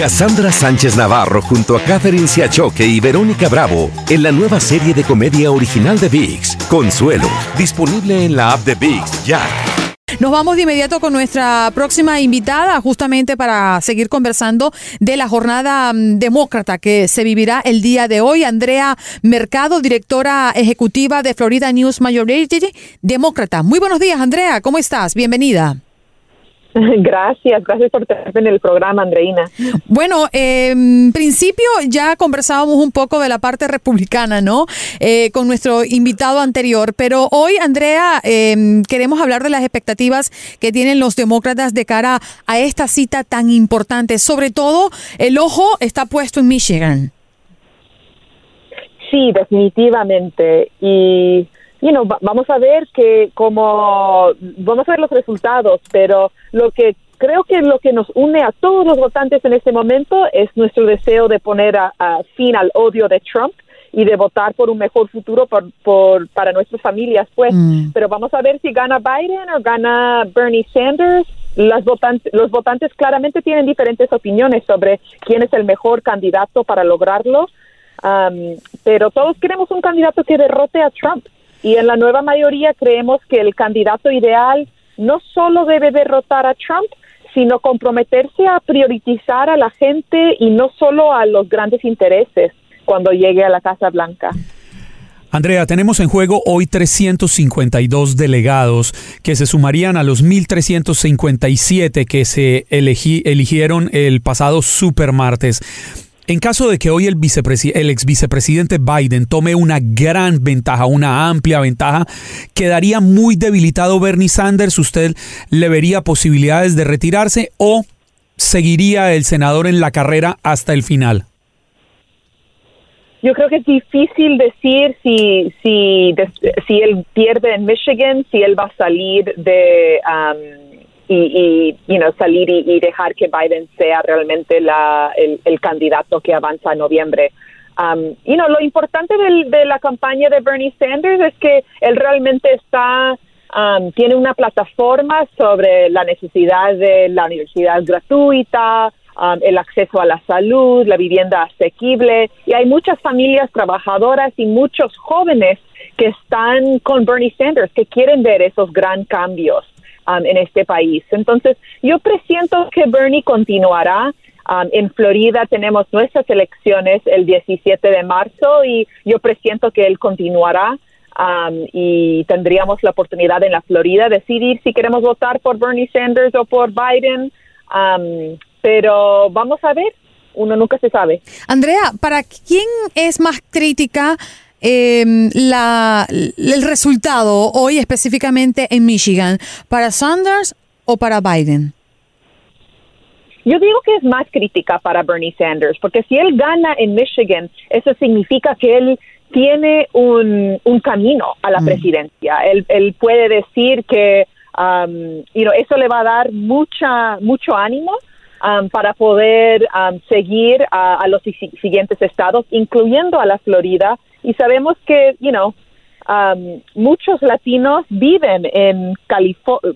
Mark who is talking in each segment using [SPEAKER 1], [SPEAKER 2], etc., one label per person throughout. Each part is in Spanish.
[SPEAKER 1] Cassandra Sánchez Navarro junto a Catherine Siachoque y Verónica Bravo en la nueva serie de comedia original de VIX, Consuelo, disponible en la app de VIX ya.
[SPEAKER 2] Nos vamos de inmediato con nuestra próxima invitada, justamente para seguir conversando de la jornada mm, demócrata que se vivirá el día de hoy. Andrea Mercado, directora ejecutiva de Florida News Majority, demócrata. Muy buenos días, Andrea. ¿Cómo estás? Bienvenida.
[SPEAKER 3] Gracias, gracias por tenerme en el programa, Andreina.
[SPEAKER 2] Bueno, en principio ya conversábamos un poco de la parte republicana, ¿no? Eh, con nuestro invitado anterior, pero hoy, Andrea, eh, queremos hablar de las expectativas que tienen los demócratas de cara a esta cita tan importante. Sobre todo, el ojo está puesto en Michigan.
[SPEAKER 3] Sí, definitivamente. Y you know, vamos a ver que como vamos a ver los resultados, pero lo que creo que lo que nos une a todos los votantes en este momento es nuestro deseo de poner a, fin al odio de Trump y de votar por un mejor futuro por, por para nuestras familias, pues.
[SPEAKER 2] Mm.
[SPEAKER 3] Pero vamos a ver si gana Biden o gana Bernie Sanders. Las votantes, los votantes claramente tienen diferentes opiniones sobre quién es el mejor candidato para lograrlo, um, pero todos queremos un candidato que derrote a Trump. Y en la nueva mayoría creemos que el candidato ideal no solo debe derrotar a Trump, sino comprometerse a priorizar a la gente y no solo a los grandes intereses cuando llegue a la Casa Blanca.
[SPEAKER 4] Andrea, tenemos en juego hoy 352 delegados que se sumarían a los 1.357 que se eligieron el pasado supermartes. En caso de que hoy el, el ex vicepresidente Biden tome una gran ventaja, una amplia ventaja, quedaría muy debilitado Bernie Sanders. ¿Usted le vería posibilidades de retirarse o seguiría el senador en la carrera hasta el final?
[SPEAKER 3] Yo creo que es difícil decir si, si, si él pierde en Michigan, si él va a salir de... Um, y, y you salir y, dejar que Biden sea realmente la, el, candidato que avanza en noviembre. Um, you know, lo importante de la campaña de Bernie Sanders es que él realmente está um, tiene una plataforma sobre la necesidad de la universidad gratuita, um, el acceso a la salud, la vivienda asequible y hay muchas familias trabajadoras y muchos jóvenes que están con Bernie Sanders que quieren ver esos gran cambios. Um, en este país. Entonces, yo presiento que Bernie continuará. Um, en Florida tenemos nuestras elecciones el 17 de marzo y yo presiento que él continuará. Um, y tendríamos la oportunidad en la Florida de decidir si queremos votar por Bernie Sanders o por Biden. pero vamos a ver, uno nunca se sabe.
[SPEAKER 2] Andrea, ¿para quién es más crítica eh, la, el resultado hoy específicamente en Michigan? ¿Para Sanders o para Biden?
[SPEAKER 3] Yo digo que es más crítica para Bernie Sanders, porque si él gana en Michigan, eso significa que él tiene un, un camino a la mm. presidencia. Él, él, puede decir que um, you know, eso le va a dar mucha, mucho ánimo um, para poder um, seguir a, a, los siguientes estados, incluyendo a la Florida, y sabemos que, you know, um, muchos latinos viven en California,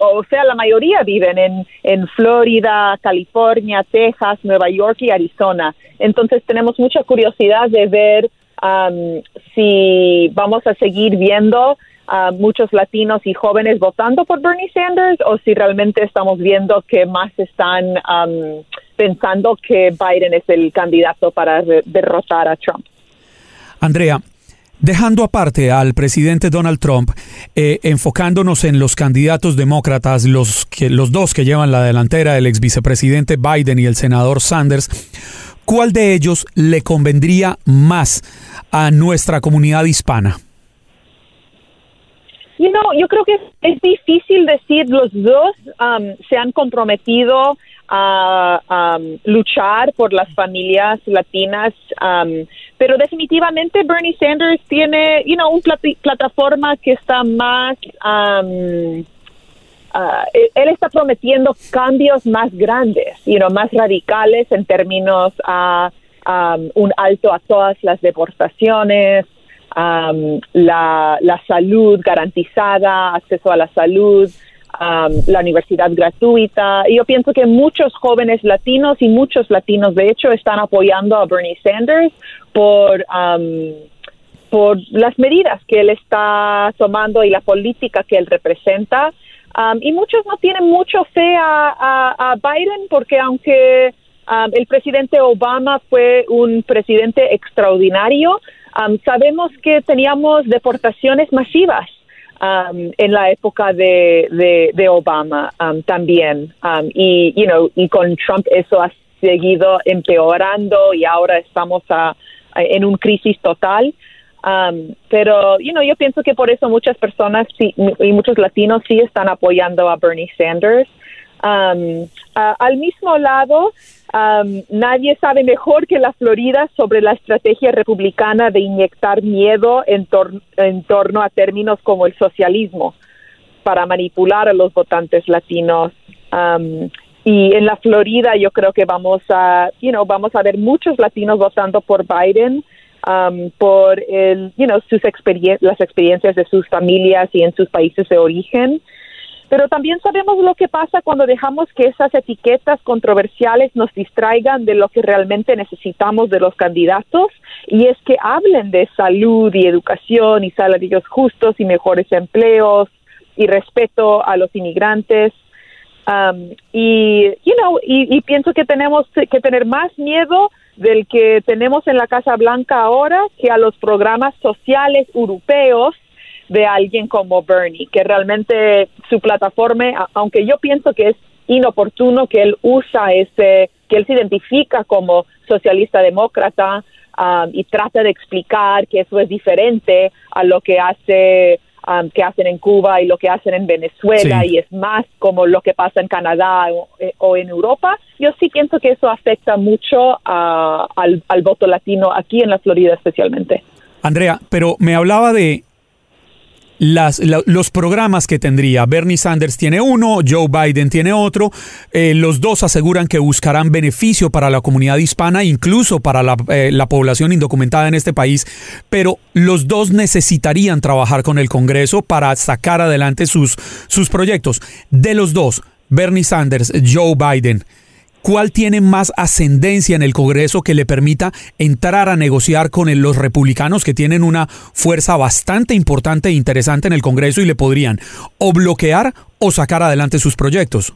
[SPEAKER 3] o sea, la mayoría viven en, en Florida, California, Texas, Nueva York y Arizona. Entonces tenemos mucha curiosidad de ver um, si vamos a seguir viendo a muchos latinos y jóvenes votando por Bernie Sanders o si realmente estamos viendo que más están um, pensando que Biden es el candidato para derrotar a Trump.
[SPEAKER 4] Andrea, Dejando aparte al presidente Donald Trump, eh, enfocándonos en los candidatos demócratas, los, que, los dos que llevan la delantera, el ex vicepresidente Biden y el senador Sanders, ¿cuál de ellos le convendría más a nuestra comunidad hispana?
[SPEAKER 3] yo creo que es, difícil decir, los dos um, se han comprometido a um, luchar por las familias latinas, um, pero definitivamente Bernie Sanders tiene, you know, una plataforma que está más, uh, él está prometiendo cambios más grandes, you know, más radicales en términos a un alto a todas las deportaciones, la, la, salud garantizada, acceso a la salud, la universidad gratuita. Y yo pienso que muchos jóvenes latinos y muchos latinos, de hecho, están apoyando a Bernie Sanders por, por las medidas que él está tomando y la política que él representa. y muchos no tienen mucho fe a, a, Biden porque aunque el presidente Obama fue un presidente extraordinario, sabemos que teníamos deportaciones masivas en la época de, de, Obama también. y, you know, y con Trump eso ha seguido empeorando y ahora estamos a, en un crisis total. pero, you know, yo pienso que por eso muchas personas y muchos latinos sí están apoyando a Bernie Sanders. Al mismo lado, nadie sabe mejor que la Florida sobre la estrategia republicana de inyectar miedo en, en torno a términos como el socialismo para manipular a los votantes latinos. y en la Florida yo creo que vamos a, you know, vamos a ver muchos latinos votando por Biden por el, you know, sus las experiencias de sus familias y en sus países de origen. Pero también sabemos lo que pasa cuando dejamos que esas etiquetas controversiales nos distraigan de lo que realmente necesitamos de los candidatos y es que hablen de salud y educación y salarios justos y mejores empleos y respeto a los inmigrantes. Um, y, you know, y, pienso que tenemos que tener más miedo del que tenemos en la Casa Blanca ahora que a los programas sociales europeos de alguien como Bernie, que realmente su plataforma, aunque yo pienso que es inoportuno que él usa ese, que él se identifica como socialista demócrata um, y trata de explicar que eso es diferente a lo que hace um, que hacen en Cuba y lo que hacen en Venezuela y es más como lo que pasa en Canadá o, en Europa, yo sí pienso que eso afecta mucho al, al voto latino aquí en la Florida especialmente.
[SPEAKER 4] Andrea, pero me hablaba de los programas que tendría. Bernie Sanders tiene uno, Joe Biden tiene otro. Eh, los dos aseguran que buscarán beneficio para la comunidad hispana, incluso para la, eh, la, población indocumentada en este país, pero los dos necesitarían trabajar con el Congreso para sacar adelante sus, sus proyectos. De los dos, Bernie Sanders, Joe Biden, ¿Cuál tiene más ascendencia en el Congreso que le permita entrar a negociar con los republicanos que tienen una fuerza bastante importante e interesante en el Congreso y le podrían o bloquear o sacar adelante sus proyectos?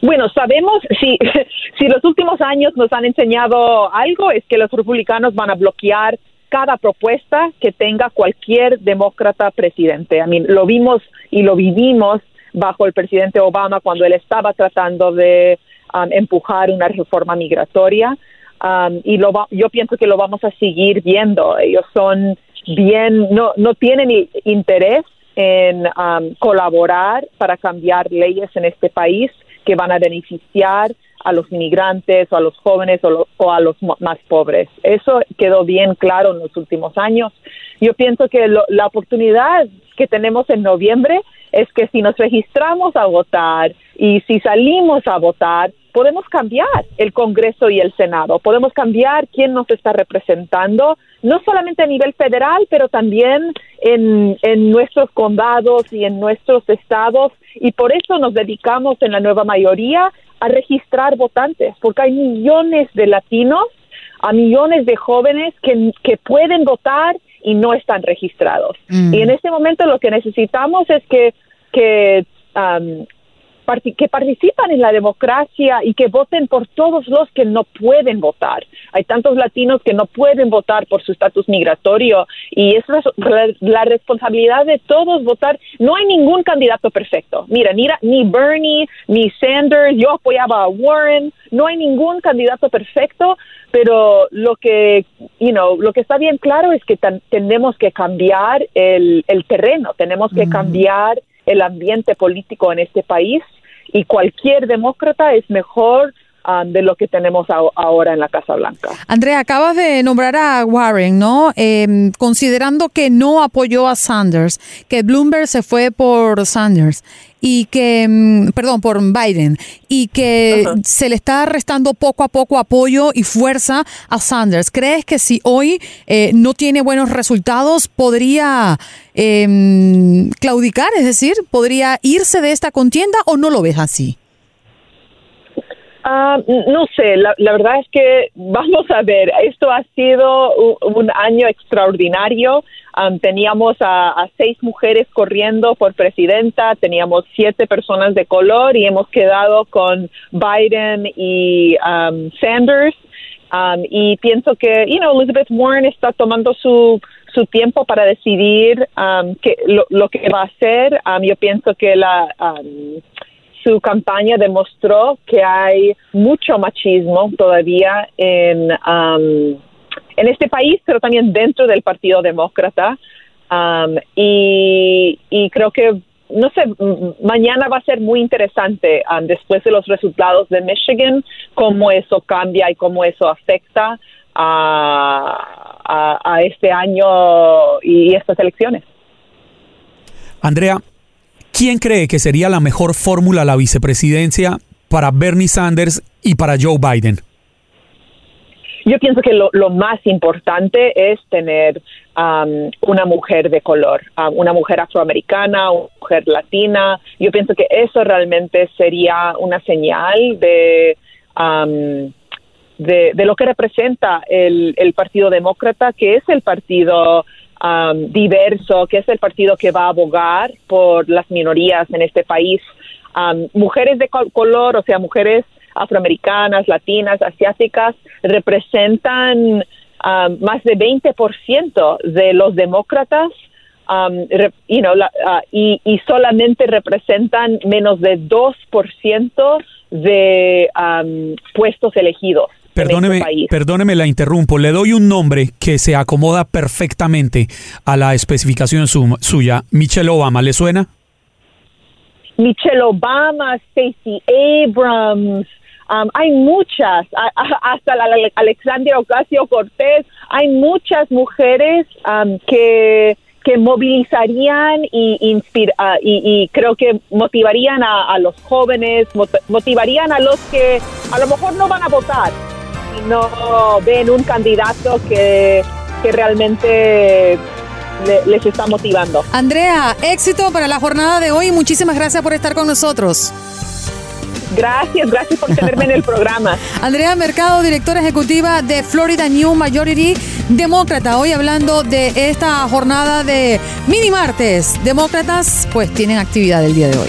[SPEAKER 3] Bueno, sabemos, si, si los últimos años nos han enseñado algo, es que los republicanos van a bloquear cada propuesta que tenga cualquier demócrata presidente. A mí lo vimos y lo vivimos bajo el presidente Obama cuando él estaba tratando de Um, empujar una reforma migratoria um, y lo yo pienso que lo vamos a seguir viendo. Ellos son bien, no, no tienen interés en um, colaborar para cambiar leyes en este país que van a beneficiar a los inmigrantes o a los jóvenes o, a los más pobres. Eso quedó bien claro en los últimos años. Yo pienso que la oportunidad que tenemos en noviembre es que si nos registramos a votar y si salimos a votar, podemos cambiar el Congreso y el Senado, podemos cambiar quién nos está representando, no solamente a nivel federal, pero también en, en nuestros condados y en nuestros estados, y por eso nos dedicamos en la nueva mayoría a registrar votantes, porque hay millones de latinos, a millones de jóvenes que, que pueden votar y no están registrados.
[SPEAKER 2] Mm.
[SPEAKER 3] Y en este momento lo que necesitamos es que, que um, que participan en la democracia y que voten por todos los que no pueden votar. Hay tantos latinos que no pueden votar por su estatus migratorio y es la, la responsabilidad de todos votar. No hay ningún candidato perfecto. Mira, ni, ni Bernie, ni Sanders, yo apoyaba a Warren, no hay ningún candidato perfecto, pero lo que, you know, lo que está bien claro es que tenemos que cambiar el, el terreno, tenemos que cambiar el ambiente político en este país y cualquier demócrata es mejor ah, de lo que tenemos a- ahora en la Casa Blanca.
[SPEAKER 2] Andrea, acabas de nombrar a Warren, ¿no? Eh, considerando que no apoyó a Sanders, que Bloomberg se fue por Sanders y que, mm, perdón, por Biden, y que se le está restando poco a poco apoyo y fuerza a Sanders. ¿Crees que si hoy eh, no tiene buenos resultados, podría eh, claudicar? Es decir, ¿podría irse de esta contienda o no lo ves así?
[SPEAKER 3] Ah, no sé, la, la verdad es que vamos a ver, esto ha sido un, año extraordinario. Am, teníamos a, seis mujeres corriendo por presidenta, teníamos siete personas de color y hemos quedado con Biden y am, Sanders. Am, y pienso que, you know, Elizabeth Warren está tomando su, su tiempo para decidir que, lo, lo que va a hacer. Yo pienso que la su campaña demostró que hay mucho machismo todavía en, um, en este país, pero también dentro del Partido Demócrata. Um, y, creo que, no sé, mañana va a ser muy interesante um, después de los resultados de Michigan, cómo eso cambia y cómo eso afecta a, a, a este año y estas elecciones.
[SPEAKER 4] Andrea, ¿quién cree que sería la mejor fórmula la vicepresidencia para Bernie Sanders y para Joe Biden?
[SPEAKER 3] Yo pienso que lo, más importante es tener una mujer de color, una mujer afroamericana, una mujer latina. Yo pienso que eso realmente sería una señal de, um, de, de lo que representa el, el Partido Demócrata, que es el partido um, diverso, que es el partido que va a abogar por las minorías en este país. Um, mujeres de col- color, o sea, mujeres afroamericanas, latinas, asiáticas, representan um, más de 20% de los demócratas um, y solamente representan menos de 2% de um, puestos elegidos.
[SPEAKER 4] Perdóneme,
[SPEAKER 3] este país.
[SPEAKER 4] perdóneme, la interrumpo. Le doy un nombre que se acomoda perfectamente a la especificación su- suya. Michelle Obama, ¿le suena?
[SPEAKER 3] Michelle Obama, Stacey Abrams, um, hay muchas, hasta la, la- Alexandria Ocasio Cortés, hay muchas mujeres um, que que movilizarían y, inspira- ah, y, y creo que motivarían a, a los jóvenes, mot- motivarían a los que a lo mejor no van a votar y no ven un candidato que, que realmente le- les está motivando.
[SPEAKER 2] Andrea, éxito para la jornada de hoy y muchísimas gracias por estar con nosotros.
[SPEAKER 3] Gracias, gracias por tenerme en el programa.
[SPEAKER 2] Andrea Mercado, directora ejecutiva de Florida New Majority Demócrata. Hoy hablando de esta jornada de mini martes. Demócratas, pues tienen actividad el día de hoy.